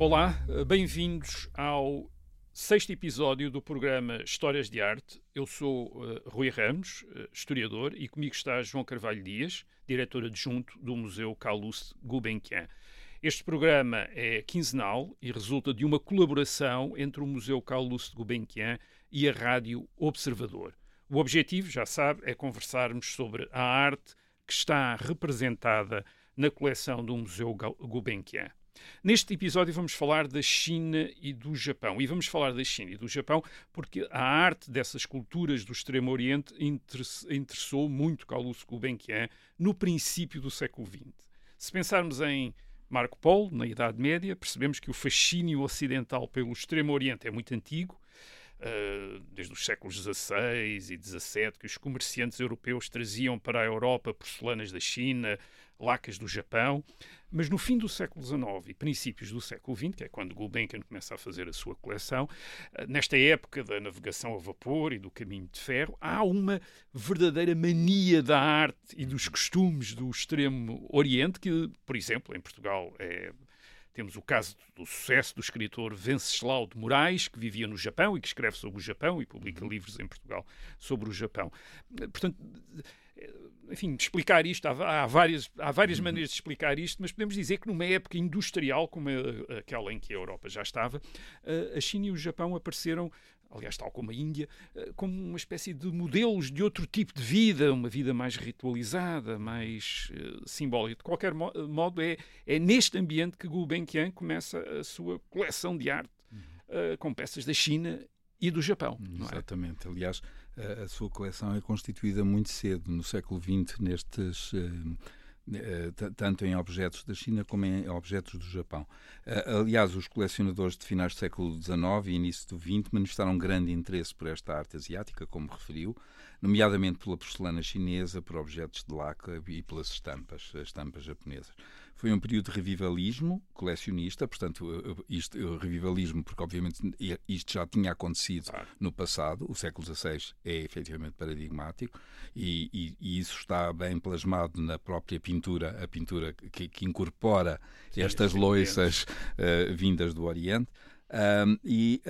Olá, bem-vindos ao sexto episódio do programa Histórias de Arte. Eu sou uh, Rui Ramos, uh, historiador, e comigo está João Carvalho Dias, diretor adjunto do Museu Calouste Gulbenkian. Este programa é quinzenal e resulta de uma colaboração entre o Museu Calouste Gulbenkian e a Rádio Observador. O objetivo, já sabe, é conversarmos sobre a arte que está representada na coleção do Museu Gulbenkian. Neste episódio vamos falar da China e do Japão. E vamos falar da China e do Japão porque a arte dessas culturas do Extremo Oriente interessou muito Carlos Gulbenkian no princípio do século XX. Se pensarmos em Marco Polo, na Idade Média, percebemos que o fascínio ocidental pelo Extremo Oriente é muito antigo, desde os séculos XVI e XVII, que os comerciantes europeus traziam para a Europa porcelanas da China, lacas do Japão, mas no fim do século XIX e princípios do século XX, que é quando Gulbenkian começa a fazer a sua coleção, eh, nesta época da navegação a vapor e do caminho de ferro, há uma verdadeira mania da arte e dos costumes do extremo Oriente, que, por exemplo, em Portugal é temos o caso do sucesso do escritor Venceslau de Moraes, que vivia no Japão e que escreve sobre o Japão e publica uhum. livros em Portugal sobre o Japão. Portanto, enfim, explicar isto, há, há várias, há várias uhum. maneiras de explicar isto, mas podemos dizer que numa época industrial como aquela em que a Europa já estava, a China e o Japão apareceram aliás, tal como a Índia, eh, como uma espécie de modelos de outro tipo de vida, uma vida mais ritualizada, mais uh, simbólica. De qualquer mo modo, é, é neste ambiente que Gulbenkian começa a sua coleção de arte, uh, com peças da China e do Japão. É? Exatamente. É? Aliás, a, a, sua coleção é constituída muito cedo, no século XX, nestes. Uh, eh, tanto em objetos da China como em objetos do Japão. Eh, aliás, os colecionadores de finais do século XIX e início do XX manifestaram grande interesse por esta arte asiática, como referiu, nomeadamente pela porcelana chinesa, por objetos de laca e pelas estampas, as estampas japonesas. Foi um período de revivalismo colecionista, portanto, isto, revivalismo, porque obviamente isto já tinha acontecido no passado, o século XVI é efetivamente paradigmático e, e, e, isso está bem plasmado na própria pintura, a pintura que, que incorpora sim, estas loiças uh, vindas do Oriente. Um, e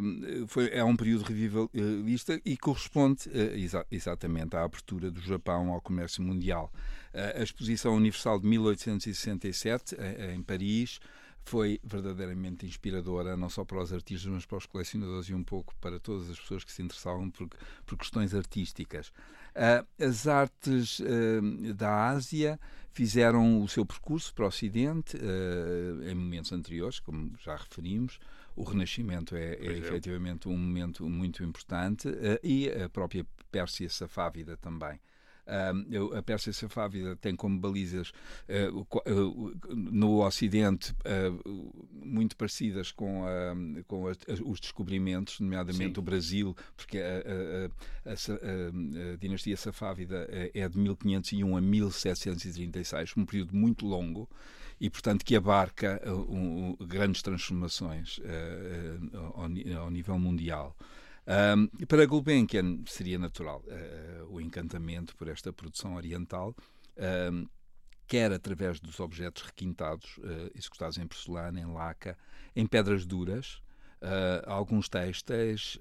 um, foi, é um período revivalista e corresponde uh, exa exatamente à abertura do Japão ao comércio mundial. Uh, a Exposição Universal de 1867, uh, em Paris, foi verdadeiramente inspiradora, não só para os artistas, mas para os colecionadores e um pouco para todas as pessoas que se interessavam por, por questões artísticas. Uh, as artes uh, da Ásia fizeram o seu percurso para o Ocidente uh, em momentos anteriores, como já referimos. O Renascimento é, é, é. efetivamente um momento muito importante e a própria Pérsia Safávida também. Uh, a Pérsia Safávida tem como balizas uh, uh, no Ocidente muito parecidas com, com os descobrimentos, nomeadamente Sim. o Brasil, porque a, a, a, a, dinastia Safávida é de 1501 a 1736, um período muito longo e, portanto, que abarca um, grandes transformações ao, ao nível mundial. Um, para Gulbenkian seria natural uh, o encantamento por esta produção oriental, um, quer através dos objetos requintados, uh, executados em porcelana, em laca, em pedras duras, uh, alguns textos,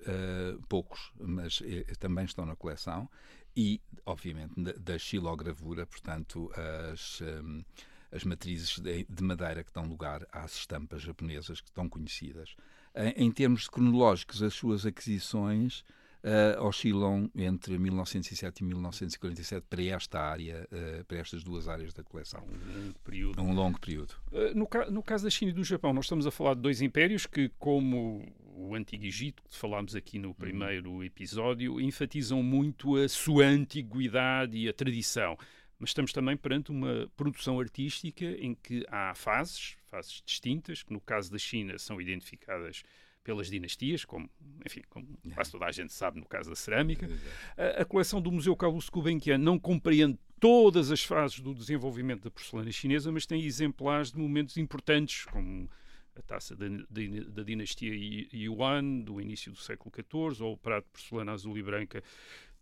poucos, mas também estão na coleção, e, obviamente, da, da xilogravura, portanto, as. Um, as matrizes de, de madeira que dão lugar às estampas japonesas que estão conhecidas. Em, em termos cronológicos, as suas aquisições uh, oscilam entre 1907 e 1947 para esta área, uh, para estas duas áreas da coleção. Um longo período. Um longo período. Uh, no, ca no caso da China e do Japão, nós estamos a falar de dois impérios que, como o Antigo Egito, que falámos aqui no primeiro uhum. episódio, enfatizam muito a sua antiguidade e a tradição mas estamos também perante uma produção artística em que há fases, fases distintas, que no caso da China são identificadas pelas dinastias, como, enfim, como quase toda a gente sabe no caso da cerâmica. A, a coleção do Museu Carlos Gulbenkian não compreende todas as fases do desenvolvimento da porcelana chinesa, mas tem exemplares de momentos importantes, como a taça da, da, da, dinastia Yuan, do início do século XIV, ou o prato de porcelana azul e branca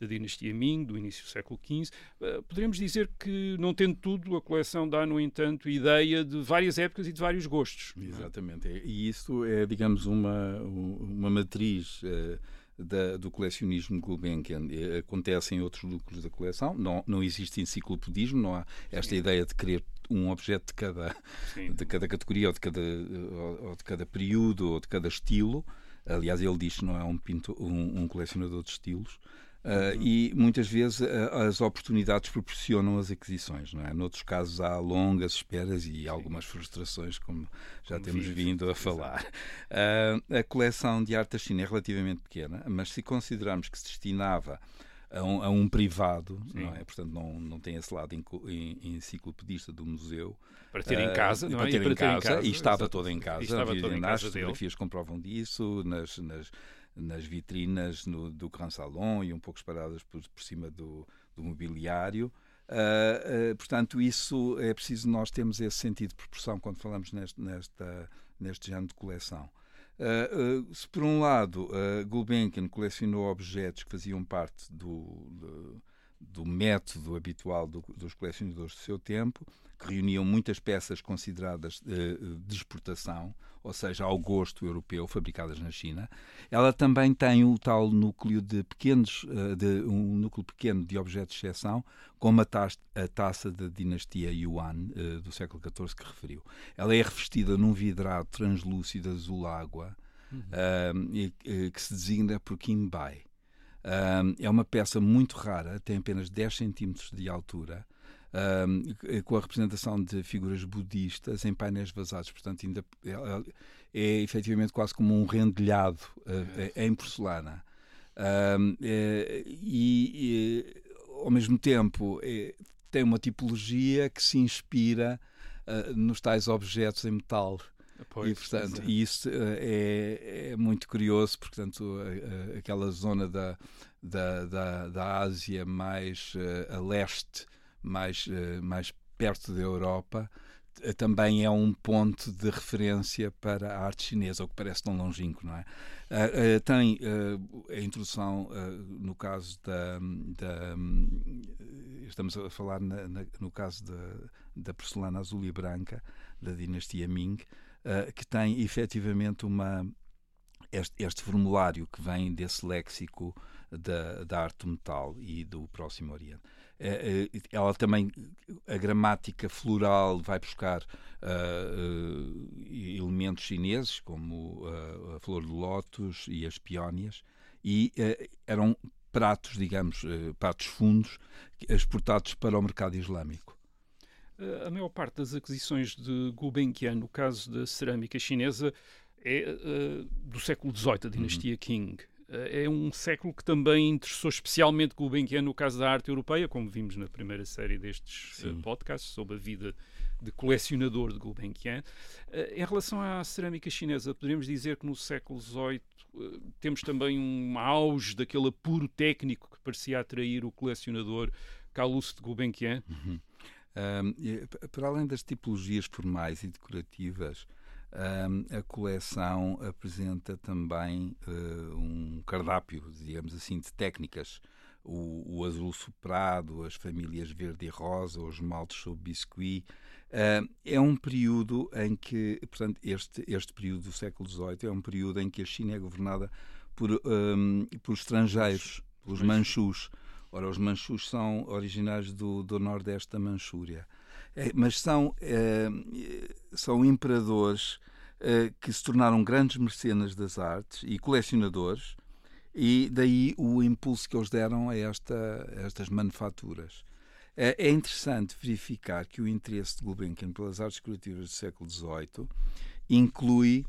da dinastia Ming, do início do século XV. Uh, poderíamos dizer que, não tendo tudo, a coleção dá, no entanto, ideia de várias épocas e de vários gostos. Exatamente. E isso é, digamos, uma, uma matriz. Uh da, do colecionismo Gulbenkian acontece em outros núcleos da coleção. Não, não existe enciclopedismo, não há esta Sim. ideia de querer um objeto de cada, de cada categoria ou de cada, ou de cada período ou de cada estilo. Aliás, ele diz que não é um, pintor, um, um colecionador de estilos. Uh, e muitas vezes uh, as oportunidades proporcionam as aquisições, não é? Noutros casos há longas esperas e algumas frustrações, como já como temos vindo a falar. Uh, a coleção de arte da China é relativamente pequena, mas se considerarmos que se destinava a um, a um privado, Sim. não é? Portanto, não, não tem esse lado enciclopedista do museu. Para ter em casa, não para é? Ter, e para em, ter casa, em casa. E estava toda em casa. Estava toda em casa as fotografias comprovam disso, nas, nas nas vitrinas no, do Grand Salon e um pouco espalhadas por, por cima do, do mobiliário. Uh, uh, portanto, isso é preciso nós termos esse sentido de proporção quando falamos neste, nesta, neste género de coleção. Uh, se por um lado Gulbenkian colecionou objetos que faziam parte do, do, do método habitual do, dos colecionadores do seu tempo, que reuniam muitas peças consideradas de exportação, ou seja, ao gosto europeu, fabricadas na China. Ela também tem o tal núcleo de pequenos, eh, de, um núcleo pequeno de objetos de exceção, como a, taça, a taça da dinastia Yuan eh, do século XIV que referiu. Ela é revestida num vidrado translúcido azul água uhum. uh, que se designa por Qinbai. Uh, é uma peça muito rara, tem apenas 10 centímetros de altura uh, com a representação de figuras budistas em painéis vazados. Portanto, ainda é, é, é efetivamente quase como um rendilhado uh, em porcelana. Uh, e, e, ao mesmo tempo, é, tem uma tipologia que se inspira uh, nos tais objetos em metal. Pois, e, portanto, é. isso uh, é, é, muito curioso, porque portanto, aquela zona da, da, da, da Ásia mais uh, a leste mais, eh, mais perto da Europa, eh, também é um ponto de referência para a arte chinesa, o que parece tão longínquo, não é? Uh, uh, tem uh, a introdução, no caso da, da estamos a falar na, na, no caso da, da porcelana azul e branca da dinastia Ming, que tem efetivamente uma este, este, formulário que vem desse léxico da, da arte metal e do Próximo Oriente. É, é, ela também, a gramática floral vai buscar uh, elementos chineses, como uh, a flor de lótus e as peónias, e uh, eram pratos, digamos, pratos fundos, exportados para o mercado islâmico. A maior parte das aquisições de Gulbenkian, no caso da cerâmica chinesa, é do século XVIII, a dinastia uhum. Qing. Eh, é um século que também interessou especialmente Gulbenkian no caso da arte europeia, como vimos na primeira série destes eh, Sim. podcasts sobre a vida de colecionador de Gulbenkian. Eh, em relação à cerâmica chinesa, poderíamos dizer que no século XVIII temos também um auge daquele apuro técnico que parecia atrair o colecionador Calouste de Gulbenkian. Uhum. Um, para além das tipologias formais e decorativas, um, a coleção apresenta também uh, um cardápio, digamos assim, de técnicas. O, o, azul soprado, as famílias verde e rosa, os maltes sob biscuit. Uh, é um período em que, portanto, este, este período do século XVIII é um período em que a China é governada por, um, por estrangeiros, pelos manchus. Ora, os manchus são originários do, do nordeste da Manchúria. É, mas são, é, são imperadores é, que se tornaram grandes mecenas das artes e colecionadores, e daí o impulso que eles deram a, esta, a estas manufaturas. É, é interessante verificar que o interesse de Gulbenkian pelas artes decorativas do século XVIII inclui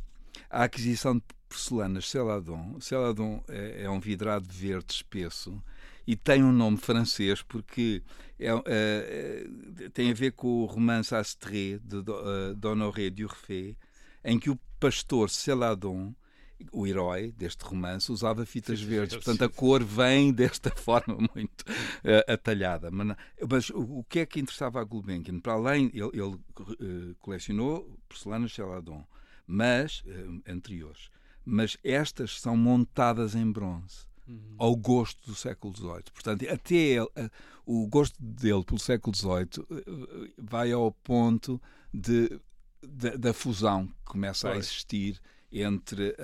a aquisição de porcelanas Celadon. Celadon é, é um vidrado verde espesso e tem um nome francês porque é, é tem a ver com o romance Astrée de uh, d'Honoré Durfé, em que o pastor Celadon o herói deste romance usava fitas sim, verdes, sim, portanto sim. a cor vem desta forma muito uh, atalhada. Mas, mas o, o, que é que interessava a Gulbenkian? Para além, ele, ele uh, colecionou porcelanas Celadon, mas uh, anteriores, mas estas são montadas em bronze. Uhum. ao gosto do século XVIII. Portanto, até ele, o gosto dele pelo século XVIII eh, vai ao ponto de, de da fusão que começa pois. a existir entre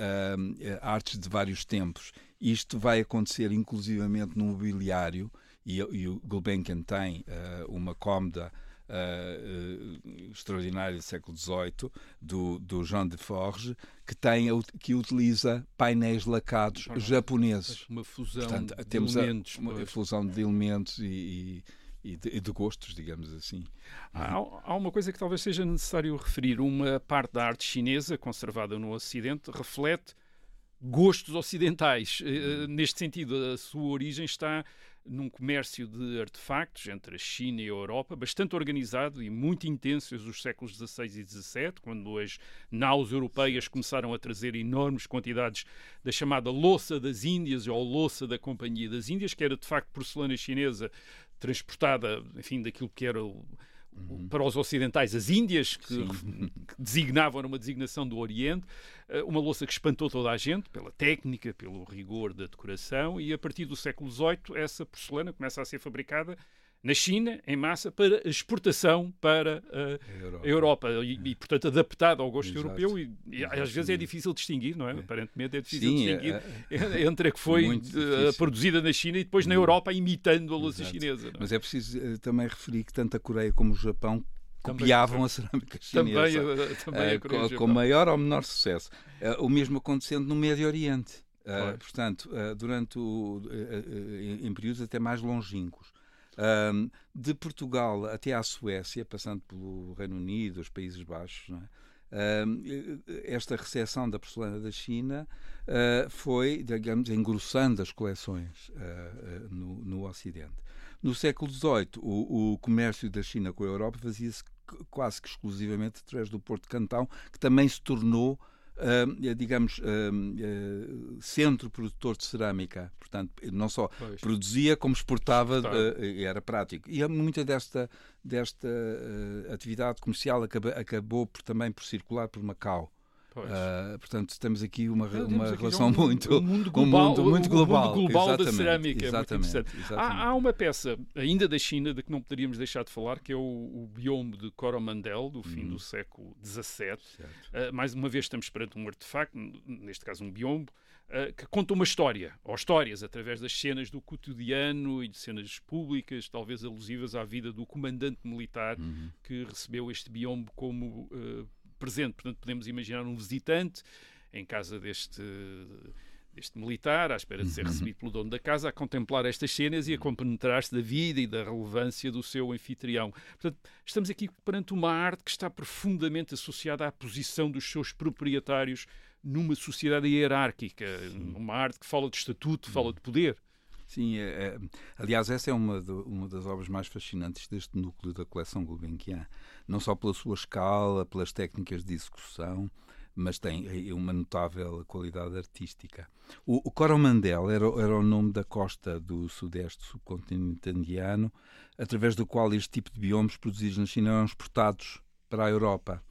artes de vários tempos. Isto vai acontecer inclusivamente no mobiliário, e, e o Gulbenkian tem uh, uma cómoda uh, extraordinária do século XVIII, do, do Jean de Forge, que, tem, que utiliza painéis lacados japoneses. Uma fusão Portanto, de temos elementos. A, uma fusão de elementos e, e e de, de, gostos, digamos assim. Há, há, uma coisa que talvez seja necessário referir. Uma parte da arte chinesa, conservada no Ocidente, reflete gostos ocidentais. Uh, neste sentido, a sua origem está num comércio de artefactos entre a China e a Europa, bastante organizado e muito intenso os séculos XVI e XVII, quando as naus europeias começaram a trazer enormes quantidades da chamada louça das Índias ou louça da Companhia das Índias, que era de facto porcelana chinesa transportada, enfim, daquilo que era o, Uhum. para os ocidentais as Índias, que, que, designavam uma designação do Oriente, eh, uma louça que espantou toda a gente pela técnica, pelo rigor da decoração, e a partir do século XVIII essa porcelana começa a ser fabricada na China, em massa, para exportação para a Europa, Europa e, e, portanto, adaptado ao gosto Exato. europeu. E, e às vezes é difícil distinguir, não é? é. Aparentemente é difícil Sim, distinguir é, é, entre a que foi de, produzida na China e depois na Europa imitando a louça chinesa. É? Mas é preciso uh, também referir que tanto a Coreia como o Japão copiavam a cerâmica chinesa também, uh, também uh, com, com, maior ou menor sucesso. o mesmo acontecendo no Médio Oriente. portanto, durante o, em períodos até mais longínquos. Um, de Portugal até à Suécia, passando pelo Reino Unido, os Países Baixos, é? um, esta recepção da porcelana da China uh, foi, digamos, engrossando as coleções uh, no, no, Ocidente. No século XVIII, o, o comércio da China com a Europa fazia-se quase que exclusivamente através do Porto de Cantão, que também se tornou uh, digamos, uh, centro produtor de cerâmica. Portanto, não só pois. produzia, como exportava, e era prático. E muita desta, desta atividade comercial acabou, acabou por, também por circular por Macau. Uh, portanto, temos aqui uma, uma aqui relação um, muito, um mundo global, um mundo muito global, mundo global da cerâmica. Exatamente, exatamente. Há, há, uma peça, ainda da China, de que não poderíamos deixar de falar, que é o, o biombo de Coromandel, do fim hum. do século XVII. Uh, mais uma vez estamos perante um artefacto, neste caso um biombo, uh, que conta uma história, ou histórias, através das cenas do cotidiano e de cenas públicas, talvez alusivas à vida do comandante militar uhum. que recebeu este biombo como presente. Portanto, podemos imaginar um visitante em casa deste deste militar, à espera de ser uhum. recebido pelo dono da casa, a contemplar estas cenas e a compenetrar-se da vida e da relevância do seu anfitrião. Portanto, estamos aqui perante uma arte que está profundamente associada à posição dos seus proprietários numa sociedade hierárquica, Sim. uma arte que fala de estatuto, fala de poder. Sim, é, é, aliás, essa é uma, de, uma das obras mais fascinantes deste núcleo da coleção Gulbenkian. Não só pela sua escala, pelas técnicas de execução, mas tem uma notável qualidade artística. O, o Coromandel era, era o nome da costa do sudeste subcontinente indiano, através do qual este tipo de biomas produzidos na China eram exportados para a Europa.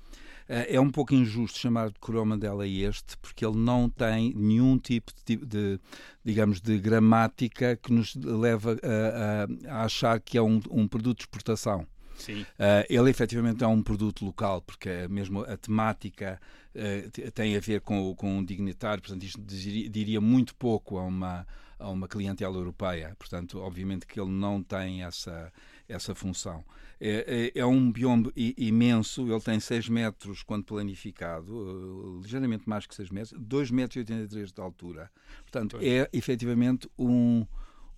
Eh, é um pouco injusto chamar de Coromandel a este, porque ele não tem nenhum tipo de, de digamos, de gramática que nos leva a, a, achar que é um, um produto de exportação. Sim. Uh, ele efetivamente é um produto local, porque é mesmo a temática uh, tem a ver com, com um dignitário, portanto, isto diria muito pouco a uma, a uma clientela europeia. Portanto, obviamente que ele não tem essa, essa função. É, é, é um bioma imenso, ele tem 6 metros quando planificado, uh, ligeiramente mais que 6 metros, 2,83 metros de altura. Portanto, é efetivamente um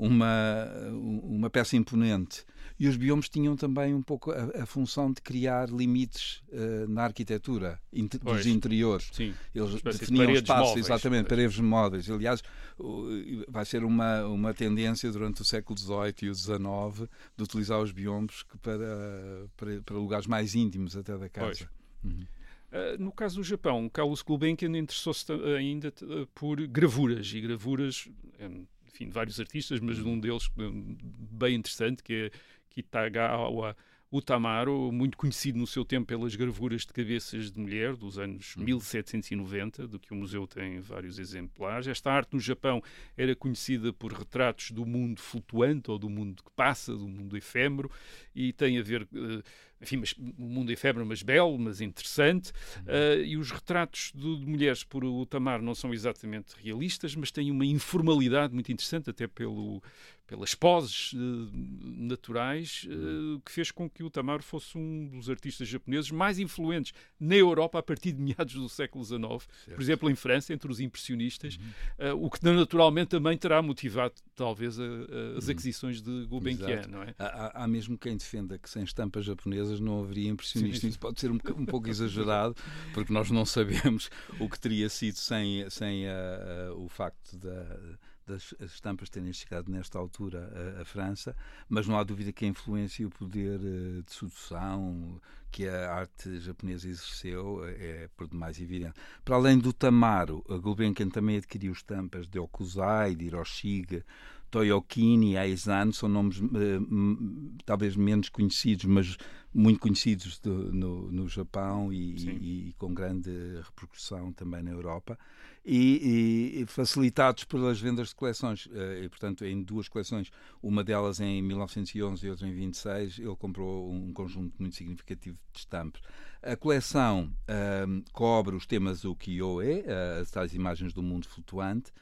uma, uma peça imponente. E os biomas tinham também um pouco a, a função de criar limites uh, na arquitetura inter, dos interiores. Sim, Eles definiam de espaços, móveis, exatamente, paredes móveis. Aliás, vai ser uma, uma tendência durante o século XVIII e o XIX de utilizar os biomas para, para, para, lugares mais íntimos até da casa. Uhum. Uh, no caso do Japão, Carlos Gulbenkian interessou-se ainda por gravuras, e gravuras um, enfim, de vários artistas, mas de um deles bem interessante, que é Kitagawa O Tamaro, muito conhecido no seu tempo pelas gravuras de cabeças de mulher dos anos 1790, do que o museu tem vários exemplares. Esta arte no Japão era conhecida por retratos do mundo flutuante ou do mundo que passa, do mundo efêmero, e tem a ver. Uh, enfim, mas, o mundo efêmero, mas belo, mas interessante. Uh, e os retratos de, de, mulheres por Utamar não são exatamente realistas, mas têm uma informalidade muito interessante, até pelo, pelas poses uh, naturais, uh, que fez com que o Tamaro fosse um dos artistas japoneses mais influentes na Europa a partir de meados do século XIX, certo. por exemplo, em França, entre os impressionistas, uhum. uh, o que naturalmente também terá motivado, talvez, as uhum. aquisições de Gulbenkian, não é? Há, há, mesmo quem defenda que sem estampas japonesas não haveria impressionistas. Isso pode ser um, um pouco exagerado, porque nós não sabemos o que teria sido sem, sem o facto da das estampas terem chegado nesta altura à, França, mas não há dúvida que a influência e o poder eh, de sedução que a arte japonesa exerceu é por demais evidente. Para além do Tamaro, a Gulbenkian também adquiriu estampas de Okuzai, de Hiroshige, Toyokini e Aizan, são nomes uh, talvez menos conhecidos, mas muito conhecidos do, no, no Japão e, e, com grande repercussão também na Europa e, e, facilitados pelas vendas de coleções. Eh, e, portanto, em duas coleções, uma delas em 1911 e outra em 26, ele comprou um conjunto muito significativo de estampas. A coleção um, cobre os temas ukiyo-e, uh, as tais imagens do mundo flutuante,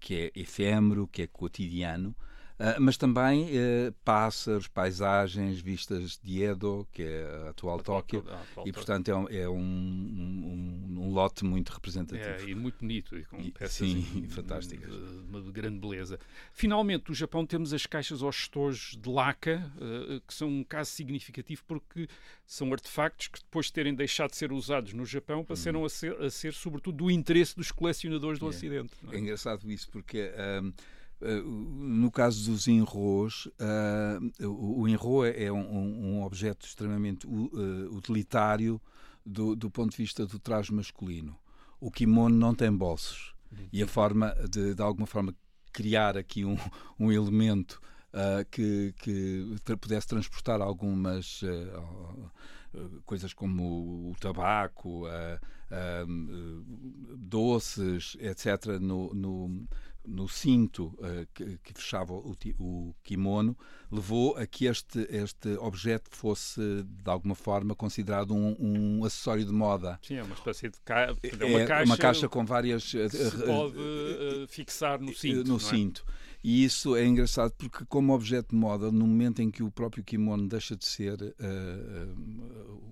que é efêmero, que é cotidiano, Uh, mas também uh, pássaros, paisagens, vistas de Edo, que é a atual, Tóquio, e portanto é, um, é um, um, lote muito representativo. É, e muito bonito, e com e, peças sim, fantásticas. De, uma de grande beleza. Finalmente, no Japão temos as caixas aos estojos de laca, uh, que são um caso significativo porque são artefactos que depois de terem deixado de ser usados no Japão passaram hum. a, ser, a ser sobretudo do interesse dos colecionadores do é. Ocidente. É? é? engraçado isso porque eh, no caso dos enros, uh, o enro é um, um objeto extremamente uh, utilitário do, do, ponto de vista do traje masculino. O kimono não tem bolsos e a forma de, de alguma forma, criar aqui um, um elemento uh, que, que pudesse transportar algumas coisas como o tabaco, doces, etc., no, no no cinto uh, que, que, fechava o, o, kimono, levou a que este, este objeto fosse, de alguma forma, considerado um, um acessório de moda. Sim, é uma espécie de ca... é uma, caixa, uma caixa com várias. Se pode uh, fixar no cinto. No é? cinto. E isso é engraçado porque, como objeto de moda, no momento em que o próprio kimono deixa de ser uh,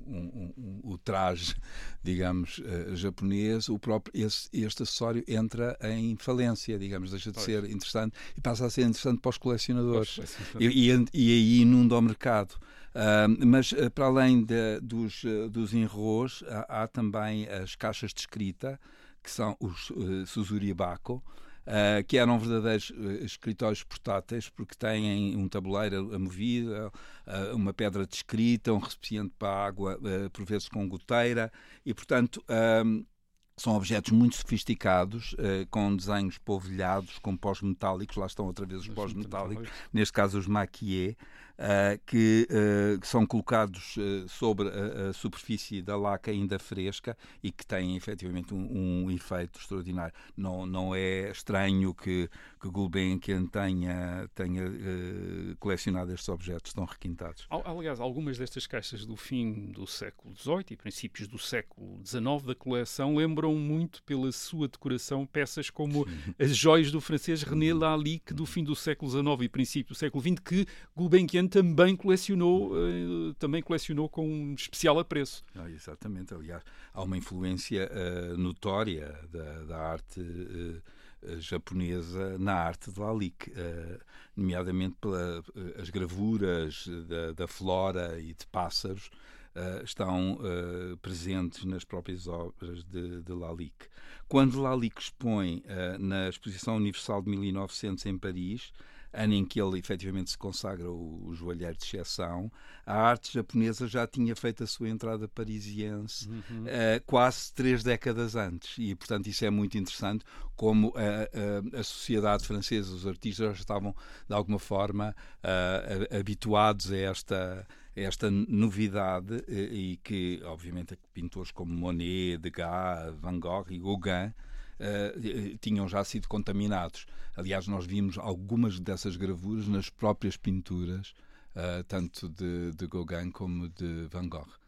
um, o traje, digamos, uh, japonês, o próprio, esse, este acessório entra em falência, digamos, deixa de pois. ser interessante e passa a ser interessante para os colecionadores. e, e, e, aí inunda o mercado. mas para além de, dos, dos enros, há, há, também as caixas de escrita, que são os uh, Suzuribako, uh, que eram verdadeiros uh, escritórios portáteis, porque têm um tabuleiro amovido, uh, uma pedra de escrita, um recipiente para água, por vezes com goteira, e, portanto, são objetos muito sofisticados, com desenhos polvilhados, com pós-metálicos, lá estão outra vez os pós-metálicos, neste caso os maquier, uh, que, uh, que, são colocados uh, sobre a, a, superfície da laca ainda fresca e que têm efetivamente um, um efeito extraordinário. Não, não é estranho que, que Gulbenkian tenha, tenha colecionado estes objetos tão requintados. Aliás, algumas destas caixas do fim do século XVIII e princípios do século XIX da coleção lembram muito pela sua decoração peças como as joias do francês René Lalique do fim do século XIX e princípio do século XX que Gulbenkian também colecionou, uh, também colecionou com um especial apreço. Ah, exatamente, aliás, há uma influência uh, notória da, da arte uh, japonesa na arte de Lalique, nomeadamente pelas gravuras da, da, flora e de pássaros. estão presentes nas próprias obras de, de Lalique. Quando Lalique expõe na Exposição Universal de 1900 em Paris, ano em que ele efetivamente se consagra o, o joalheiro de exceção, a arte japonesa já tinha feito a sua entrada parisiense uhum. uh, quase três décadas antes. E, portanto, isso é muito interessante, como a, a, a sociedade francesa, os artistas já estavam, de alguma forma, uh, habituados a esta esta novidade e que, obviamente, pintores como Monet, Degas, Van Gogh e Gauguin Uh, tinham já sido contaminados. Aliás, nós vimos algumas dessas gravuras nas próprias pinturas, uh, tanto de, de Gauguin como de Van Gogh.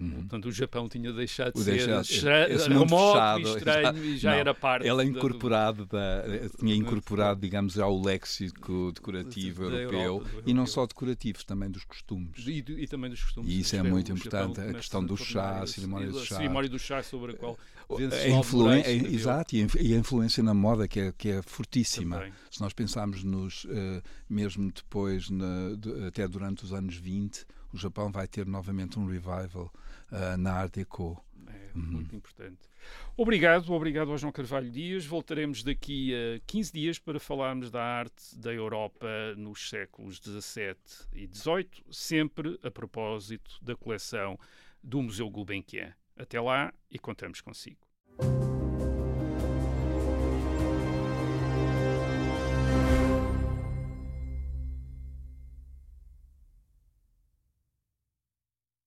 Uhum. Portanto, o Japão tinha deixado de o ser deixado, remoto e estranho e já não, era parte. Ele é incorporado da, tinha incorporado, digamos, ao léxico decorativo europeu Europa, e não só decorativo, também dos costumes. E, e também dos costumes. E isso é muito importante, a questão do chá, a cerimónia do chá. A cerimónia do chá sobre a qual a influência, exato, e a influência na moda que é, que é fortíssima. Também. Se nós pensarmos nos, uh, mesmo depois, na, até durante os anos 20, o Japão vai ter novamente um revival uh, na Art Deco. É uhum. muito importante. Obrigado, obrigado ao João Carvalho Dias. Voltaremos daqui a 15 dias para falarmos da arte da Europa nos séculos XVII e XVIII, sempre a propósito da coleção do Museu Gulbenkian. Até lá e contamos consigo.